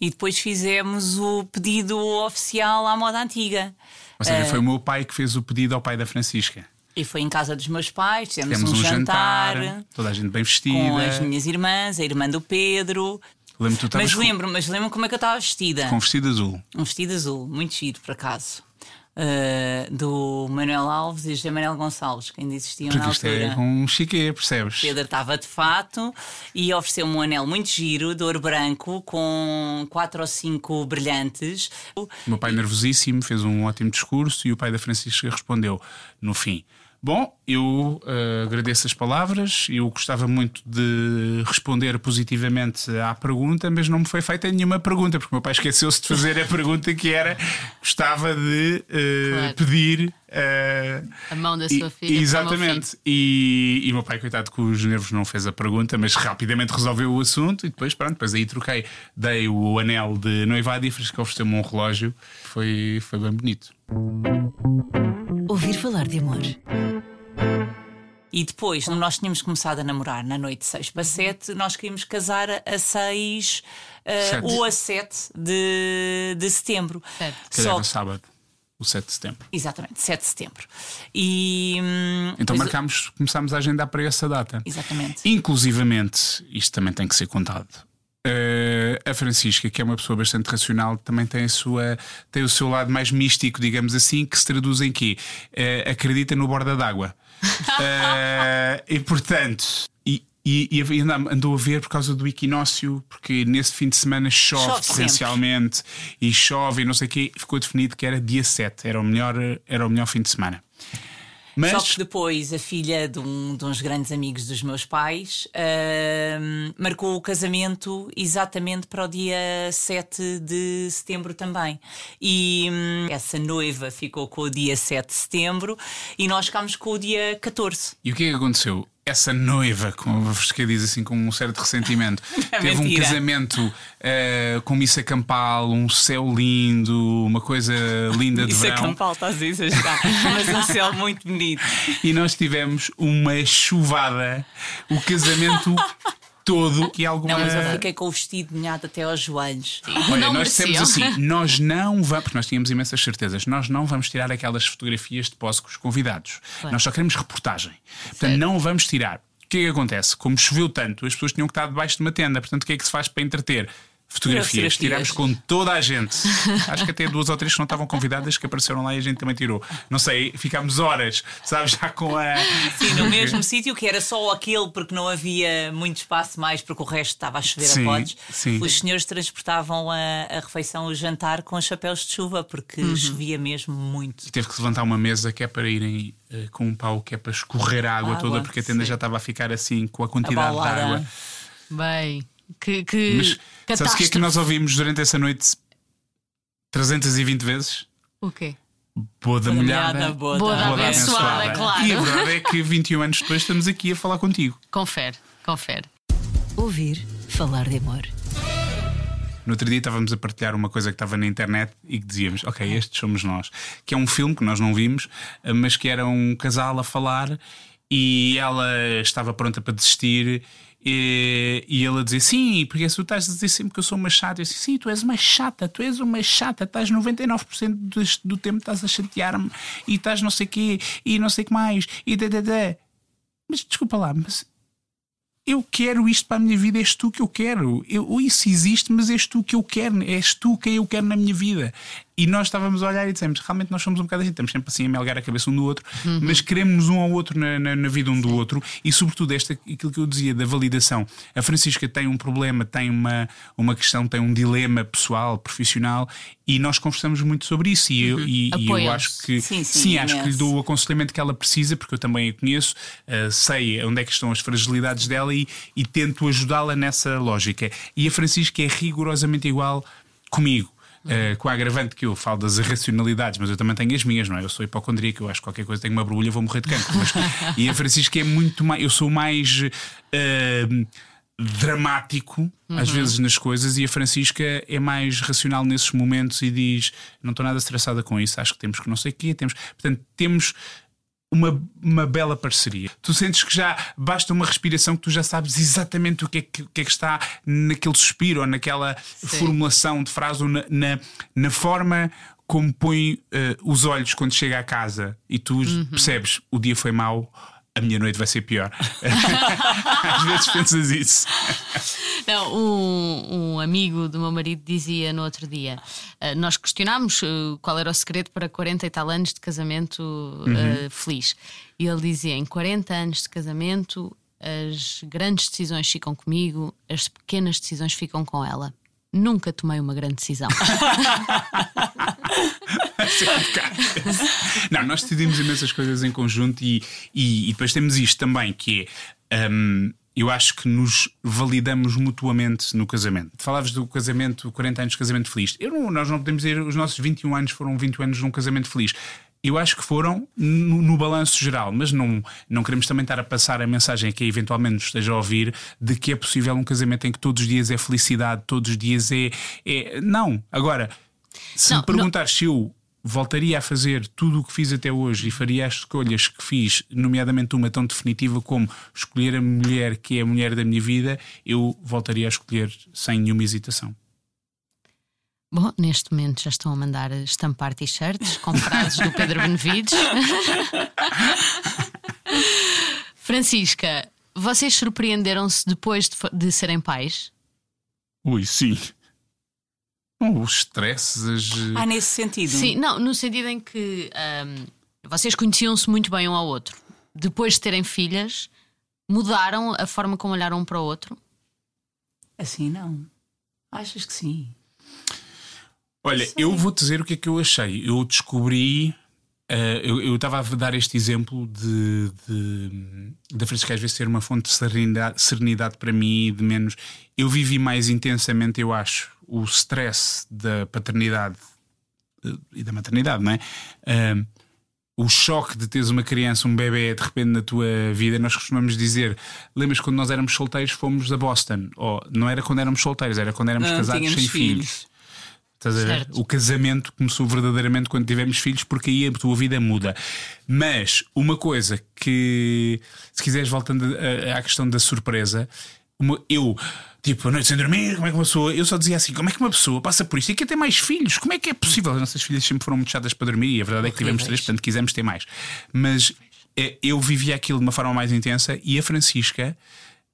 E depois fizemos o pedido oficial à moda antiga. Ou seja, Eh, foi o meu pai que fez o pedido ao pai da Francisca. E foi em casa dos meus pais, fizemos Temos um, um jantar, jantar, toda a gente bem vestida. com as minhas irmãs, a irmã do Pedro. Lembro tu Mas lembro, mas lembro como é que eu estava vestida. com vestido azul. Um vestido azul, muito giro, por acaso. Uh, do Manuel Alves e José Manuel Gonçalves, que ainda existiam na Porque isto altura. é com um chique, percebes? Pedro estava de fato e ofereceu-me um anel muito giro, de ouro branco, com quatro ou cinco brilhantes. O meu pai, nervosíssimo, fez um ótimo discurso e o pai da Francisca respondeu no fim. Bom, eu eh, agradeço as palavras, eu gostava muito de responder positivamente à pergunta, mas não me foi feita nenhuma pergunta, porque o meu pai esqueceu-se de fazer a pergunta que era: gostava de eh, Claro. pedir eh, A mão da sua filha. Exatamente. E, e o meu pai, coitado, com os nervos não fez a pergunta, mas rapidamente resolveu o assunto e depois, pronto, depois aí troquei. Dei o anel de noivado e ofereceu-me um relógio. Foi, foi bem bonito. Ouvir falar de amor. E depois, nós tínhamos começado a namorar na noite de 6 para 7, nós queríamos casar a 6 uh, ou a 7 de, de setembro. Certo. Que era Só sábado, o 7 de setembro. Exatamente, 7 de setembro. E. hum, Então marcámos, começámos a agendar para essa data. Exatamente. Inclusivamente, isto também tem que ser contado. eh, a Francisca, que é uma pessoa bastante racional, também tem, a sua, tem o seu lado mais místico, digamos assim, que se traduz em quê? Eh, acredita no borda d'água. (laughs) Eh, e portanto, e, e, e ainda andou a ver por causa do equinócio, porque nesse fim de semana chove, Chove sempre. torrencialmente e chove e não sei o quê, ficou definido que era dia 7, era o melhor, era o melhor fim de semana. Mas Só que depois a filha de, um- de uns grandes amigos dos meus pais hum, marcou o casamento exatamente para o dia 7 de setembro também. E hum, essa noiva ficou com o dia 7 de setembro e nós ficámos com o dia 14. E o que é que aconteceu? Essa noiva, como vos que diz assim, com um certo ressentimento, (laughs) É teve um mentira. casamento eh, com missa campal, um céu lindo, uma coisa linda de é verão. campal, estás a exagerar. Mas um céu muito bonito. E nós tivemos uma chuvada, o casamento todo e alguma. Não, mas eu fiquei com o vestido molhado até aos joelhos. Olha, Não nós dissemos assim: (laughs) nós não vamos, porque nós tínhamos imensas certezas, nós não vamos tirar aquelas fotografias de posse com os convidados. Nós só queremos reportagem. Portanto, Certo. não vamos tirar. O que é que acontece? Como choveu tanto, as pessoas tinham que estar debaixo de uma tenda. Portanto, o que é que se faz para entreter? Fotografias, tirámos com toda a gente. (laughs) Acho que até duas ou três que não estavam convidadas que apareceram lá e a gente também tirou. Não sei, ficámos horas, sabes, já com a. Sim, no (laughs) mesmo sítio que era só aquele porque não havia muito espaço mais porque o resto estava a chover Sim, a podes. sim. Os senhores transportavam a, a refeição, o jantar com chapéus de chuva porque chovia mesmo muito. Teve que levantar uma mesa que é para irem eh, com um pau que é para escorrer a água, Água, toda, porque a tenda sim. já estava a ficar assim com a quantidade de água. Bem, que, que Mas sabes o que é que nós ouvimos durante essa noite 320 vezes? O quê? Boda molhada, boda, Boda boda abençoada, claro. E a verdade é que 21 anos depois estamos aqui a falar contigo. Confere, confere. Ouvir falar de amor. No outro dia estávamos a partilhar uma coisa que estava na internet e que dizíamos: Ok, estes somos nós. Que é um filme que nós não vimos, mas que era um casal a falar e ela estava pronta para desistir. E, e ele a dizer: Sim, porque tu estás a dizer sempre que eu sou uma chata, eu disse: Sim, tu és uma chata, tu és uma chata, estás 99% do, do tempo estás a chatear-me e estás não sei quê e não sei que mais e da, da, da. Mas desculpa lá, mas eu quero isto para a minha vida, és tu que eu quero. Eu, isso existe, mas és tu que eu quero, és tu quem eu quero na minha vida. E nós estávamos a olhar e dissemos: realmente nós somos um bocado assim, estamos sempre assim a melgar a cabeça um do outro, mas queremos um ao outro na, na, na vida um do outro. E sobretudo, esta, aquilo que eu dizia da validação. A Francisca tem um problema, tem uma, uma questão, tem um dilema pessoal, profissional, e nós conversamos muito sobre isso. E, eu, e, e eu acho que Sim, sim, acho que lhe dou o aconselhamento que ela precisa, porque eu também a conheço, uh, sei onde é que estão as fragilidades dela e, e tento ajudá-la nessa lógica. E a Francisca é rigorosamente igual comigo. Uh, com a agravante que eu falo das irracionalidades, mas eu também tenho as minhas, não é? Eu sou hipocondríaco, eu acho que qualquer coisa tenho uma borbulha, vou morrer de cancro. Mas- (laughs) e a Francisca é muito mais. Eu sou mais. uh, dramático às vezes nas coisas e a Francisca é mais racional nesses momentos e diz não estou nada estressada com isso acho que temos que não sei o quê temos portanto temos uma, uma bela parceria. Tu sentes que já basta uma respiração que tu já sabes exatamente o que é que, que, é que está naquele suspiro ou naquela formulação de frase ou na, na, na forma como põe eh, os olhos quando chega à casa e tu percebes o dia foi mau, a minha noite vai ser pior. (laughs) Às vezes pensas isso. Não, um, um amigo do meu marido dizia no outro dia: eh, nós questionámos eh, qual era o segredo para 40 e tal anos de casamento eh, feliz. E ele dizia: em 40 anos de casamento, as grandes decisões ficam comigo, as pequenas decisões ficam com ela. Nunca tomei uma grande decisão. (laughs) Não, nós decidimos imensas coisas em conjunto e, e, e depois temos isto também, que é. hum, eu acho que nos validamos mutuamente no casamento. Falavas do casamento, 40 anos de casamento feliz. Eu não- nós não podemos dizer os nossos 21 anos foram 20 anos num casamento feliz. Eu acho que foram no, no balanço geral, mas não, não queremos também estar a passar a mensagem a quem eventualmente nos esteja a ouvir de que é possível um casamento em que todos os dias é felicidade, todos os dias é. é... Não. Agora, se Não, me perguntar se eu voltaria a fazer tudo o que fiz até hoje e faria as escolhas que fiz, nomeadamente uma tão definitiva como escolher a mulher que é a mulher da minha vida, eu voltaria a escolher sem nenhuma hesitação. Bom, neste momento já estão a mandar estampar t-shirts com frases do Pedro Benevides. (laughs) Francisca, vocês surpreenderam-se depois de, de serem pais? Ui, sim. Oh, os stresses, as. Ah, nesse sentido. Sim, não, no sentido em que ahm, vocês conheciam-se muito bem um ao outro. Depois de terem filhas, mudaram a forma como olharam um para o outro? Assim não. Achas que sim? Olha, eu vou dizer o que é que eu achei. Eu descobri. eh, eu estava a dar este exemplo de, de da Francisca às vezes ser uma fonte de serenidade, serenidade para mim de menos. Eu vivi mais intensamente, eu acho, o stress da paternidade eh, e da maternidade, não é? Eh, o choque de teres uma criança, um bebê de repente na tua vida, nós costumamos dizer: lembras quando nós éramos solteiros, fomos a Boston? Ou não era quando éramos solteiros, era quando éramos Não casados tínhamos sem filhos. filhos. Estás a ver? Certo. O casamento começou verdadeiramente quando tivemos filhos, porque aí a tua vida muda. Mas uma coisa que, se quiseres, voltando à questão da surpresa, eu, tipo, a noite sem dormir, como é que uma pessoa. Eu só dizia assim: como é que uma pessoa passa por isto e quer ter mais filhos? Como é que é possível? As nossas filhas sempre foram muito chatas para dormir e a verdade é que tivemos três, portanto quisemos ter mais. Mas eh, eu vivia aquilo de uma forma mais intensa e a Francisca.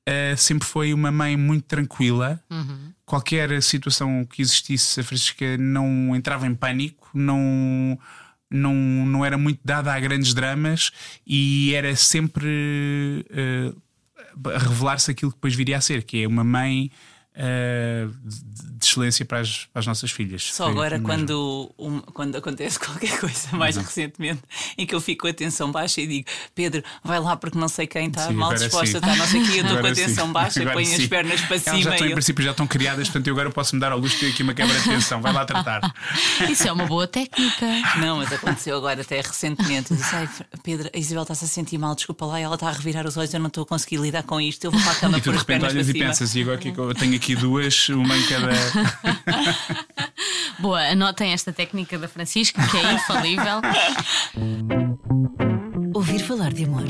eh, sempre foi uma mãe muito tranquila. Qualquer situação que existisse, a Francisca não entrava em pânico, não, não, não era muito dada a grandes dramas e era sempre a revelar-se aquilo que depois viria a ser, que é uma mãe de, de excelência para as, para as nossas filhas. Só Foi agora, quando, um- quando acontece (laughs) qualquer coisa mais recentemente em que eu fico com a tensão baixa e digo Pedro, vai lá porque não sei quem está Sim, mal disposta, está não sei quê, eu estou com a Agora sim. tensão baixa, Agora ponho as sim. pernas para Elas cima já estão, em princípio, já estão criadas, portanto eu agora posso me dar ao luxo de ter aqui uma quebra de tensão. Vai lá tratar. Isso é uma boa técnica. Não, mas aconteceu agora até recentemente. Eu disse, Ai, Pedro, a Isabel está-se a sentir mal, desculpa lá, ela está a revirar os olhos, eu não estou a conseguir lidar com isto, eu vou para a cama E tu pôr de as repente olhas e cima. pensas, e agora que eu tenho aqui duas, uma em cada. (laughs) Boa, anotem esta técnica da Francisca, que é infalível. Ouvir falar de amor.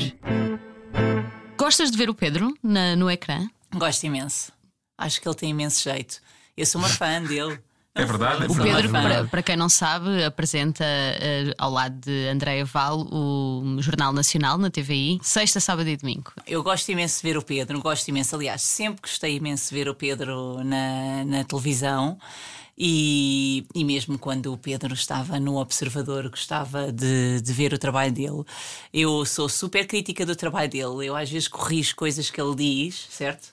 Gostas de ver o Pedro na- no ecrã? Gosto imenso. Acho que ele tem imenso jeito. Eu sou uma fã dele. É verdade, é O Sou Pedro, fã. para, para quem não sabe, apresenta eh, ao lado de Andréa Val o Jornal Nacional na TVI, sexta, sábado e domingo. Eu gosto imenso de ver o Pedro, gosto imenso, aliás, sempre gostei imenso de ver o Pedro na, na televisão. E, e mesmo quando o Pedro estava no Observador, gostava de, de ver o trabalho dele. Eu sou super crítica do trabalho dele. Eu às vezes corrijo coisas que ele diz, certo?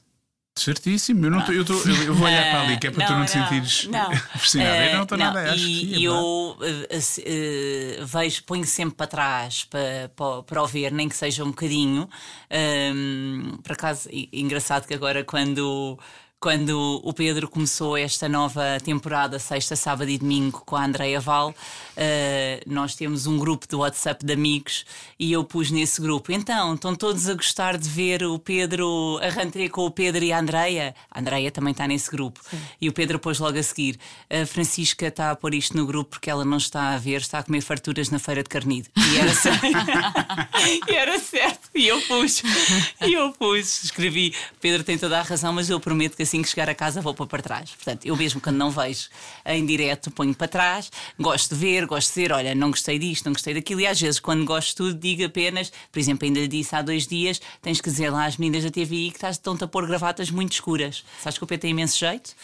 Certíssimo, eu, não tô- eu, tô- eu- vou olhar para ali, que é para tu não te sentires não. (laughs) pressionado. Eu não estou Eh, nada, acho que E é e eu se- eh, vejo, ponho sempre para trás para, para, para o ver, nem que seja um bocadinho. Ahm, por acaso, e- engraçado que agora quando. Quando o Pedro começou esta nova temporada, sexta, sábado e domingo, com a Andreia Val, eh, nós temos um grupo do WhatsApp de amigos e eu pus nesse grupo. Então, estão todos a gostar de ver o Pedro, a ranteria com o Pedro e a Andreia? A Andreia também está nesse grupo. E o Pedro pôs logo a seguir. A Francisca está a pôr isto no grupo porque ela não está a ver, está a comer farturas na feira de carnido. E era certo. (laughs) e era certo. E eu pus. (laughs) E eu pus. Escrevi. Pedro tem toda a razão, mas eu prometo que assim que chegar a casa vou pôr para trás. Portanto, eu mesmo quando não vejo em direto ponho para trás. Gosto de ver, gosto de dizer, olha, não gostei disto, não gostei daquilo. E às vezes, quando gosto de tudo, digo apenas, por exemplo, ainda disse há dois dias, tens que dizer lá às meninas da TVI que estão-te a pôr gravatas muito escuras. Sabes que o Pedro tem imenso jeito?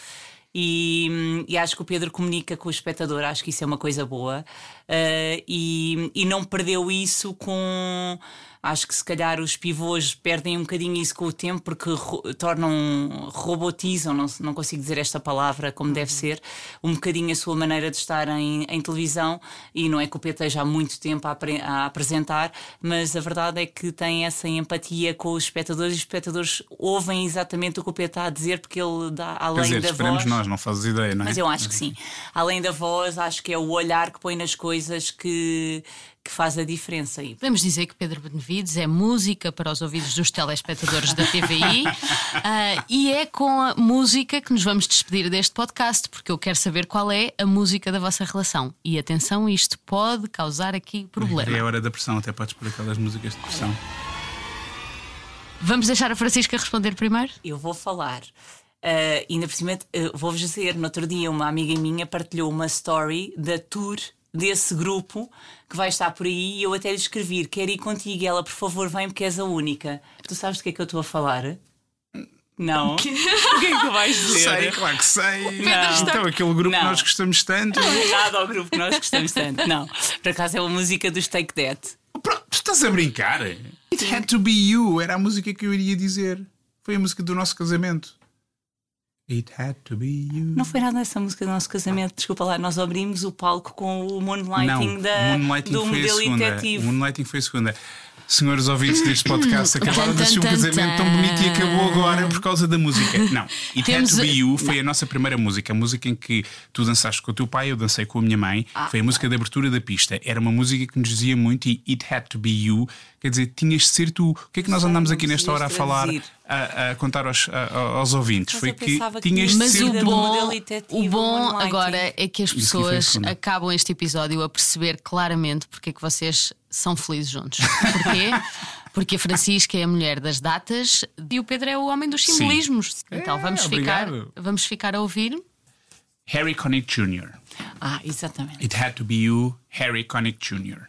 E, e acho que o Pedro comunica com o espectador, acho que isso é uma coisa boa. Uh, e, e não perdeu isso com. Acho que se calhar os pivôs perdem um bocadinho isso com o tempo porque ro- tornam, robotizam, não, não consigo dizer esta palavra como deve ser, um bocadinho a sua maneira de estar em, em televisão. E não é que o Pedro esteja há muito tempo a, a apresentar, mas a verdade é que tem essa empatia com os espectadores e os espectadores ouvem exatamente o que o Pedro está a dizer porque ele dá além dizer, da esperemos voz. nós, não fazes ideia, não é? Mas eu acho que sim. Além da voz, acho que é o olhar que põe nas coisas que, que faz a diferença. E Podemos dizer que Pedro Benevides é música para os ouvidos dos telespectadores da TVI (laughs) ah, e é com a música que nos vamos despedir deste podcast, porque eu quero saber qual é a música da vossa relação. E atenção, isto pode causar aqui É problema. a hora da pressão, até podes pôr aquelas músicas de pressão. Vamos deixar a Francisca responder primeiro? eu vou falar. Ah, ainda por cima, ah, vou-vos dizer: no outro dia, uma amiga minha partilhou uma story da tour desse grupo que vai estar por aí e eu até lhe escrevi: quero ir contigo. E ela, por favor, vem porque és a única. Tu sabes do que é que eu estou a falar? Não. o que é que tu vais dizer? Sei, claro que sei. Não. Então, aquele grupo que Não. nós gostamos tanto. Não é nada ao grupo que nós gostamos tanto. Não. Por acaso é uma música dos Take That. Pronto, tu estás a brincar? It had to be you, era a música que eu iria dizer. Foi a música do nosso casamento. It had to be you. Não foi nada essa música do nosso casamento. Desculpa lá, nós abrimos o palco com o Moonlighting Não, da, Moonlighting do modelo segunda. detetivo. Moonlighting foi a segunda. senhores ouvintes deste podcast, acabaram de assistir um casamento tão bonito e acabou agora por causa da música. Não, It Temos Had to Be You foi a nossa primeira música, a música em que tu dançaste com o teu pai, eu dancei com a minha mãe. Ah. Foi a música de abertura da pista. Era uma música que nos dizia muito e It Had to Be You, quer dizer, tinhas de ser tu. O que é que nós andamos aqui nesta hora a falar, a, a contar aos, a- aos ouvintes? Mas foi que tinhas de Mas ser o bom, o bom agora é que as pessoas acabam este episódio a perceber claramente porque é que vocês são felizes juntos. Porquê? (laughs) Porque a Francisca é a mulher das datas e o Pedro é o homem dos Sim. simbolismos. Então É, vamos ficar, obrigado. vamos ficar a ouvir. Harry Connick Jr. Ah, exatamente. It Had to Be You, Harry Connick Jr.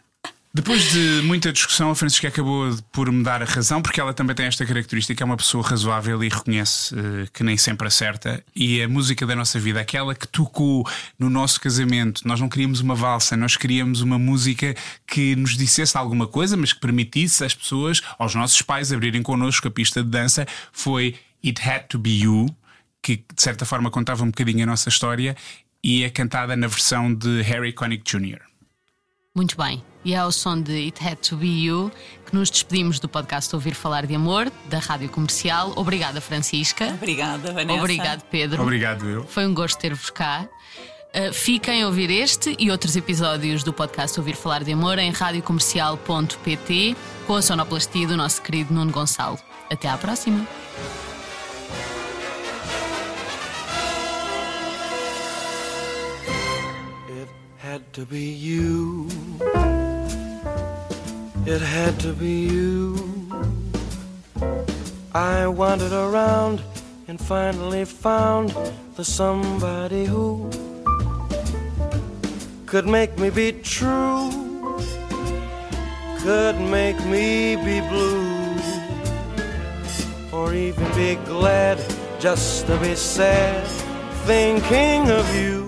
Depois de muita discussão, a Francisca acabou por me dar a razão, porque ela também tem esta característica, é uma pessoa razoável e reconhece eh, que nem sempre acerta. E a música da nossa vida, aquela que tocou no nosso casamento, nós não queríamos uma valsa, nós queríamos uma música que nos dissesse alguma coisa, mas que permitisse às pessoas, aos nossos pais, abrirem connosco a pista de dança, foi It Had to Be You, que de certa forma contava um bocadinho a nossa história e é cantada na versão de Harry Connick Jr. Muito bem. E é ao som de It Had to Be You que nos despedimos do podcast Ouvir Falar de Amor, da Rádio Comercial. Obrigada, Francisca. Obrigada, Vanessa. Obrigado, Pedro. Obrigado, eu. Foi um gosto ter-vos cá. Uh, fiquem a ouvir este e outros episódios do podcast Ouvir Falar de Amor em radiocomercial.pt com a sonoplastia do nosso querido Nuno Gonçalo. Até à próxima! Had to be you. It had to be you. I wandered around and finally found the somebody who could make me be true, could make me be blue, or even be glad just to be sad thinking of you.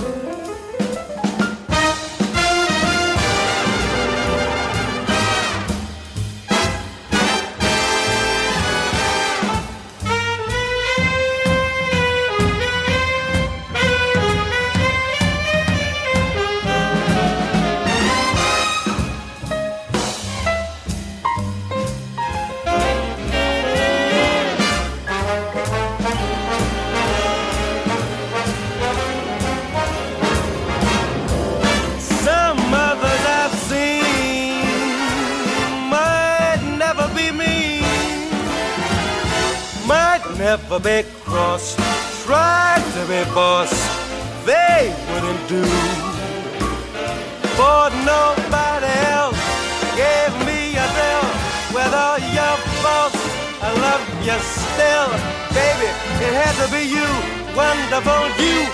You.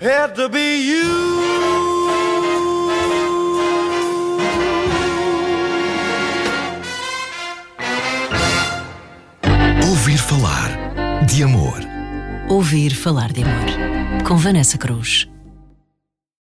Had to be you. Ouvir falar de amor. Ouvir falar de amor. Com Vanessa Cruz.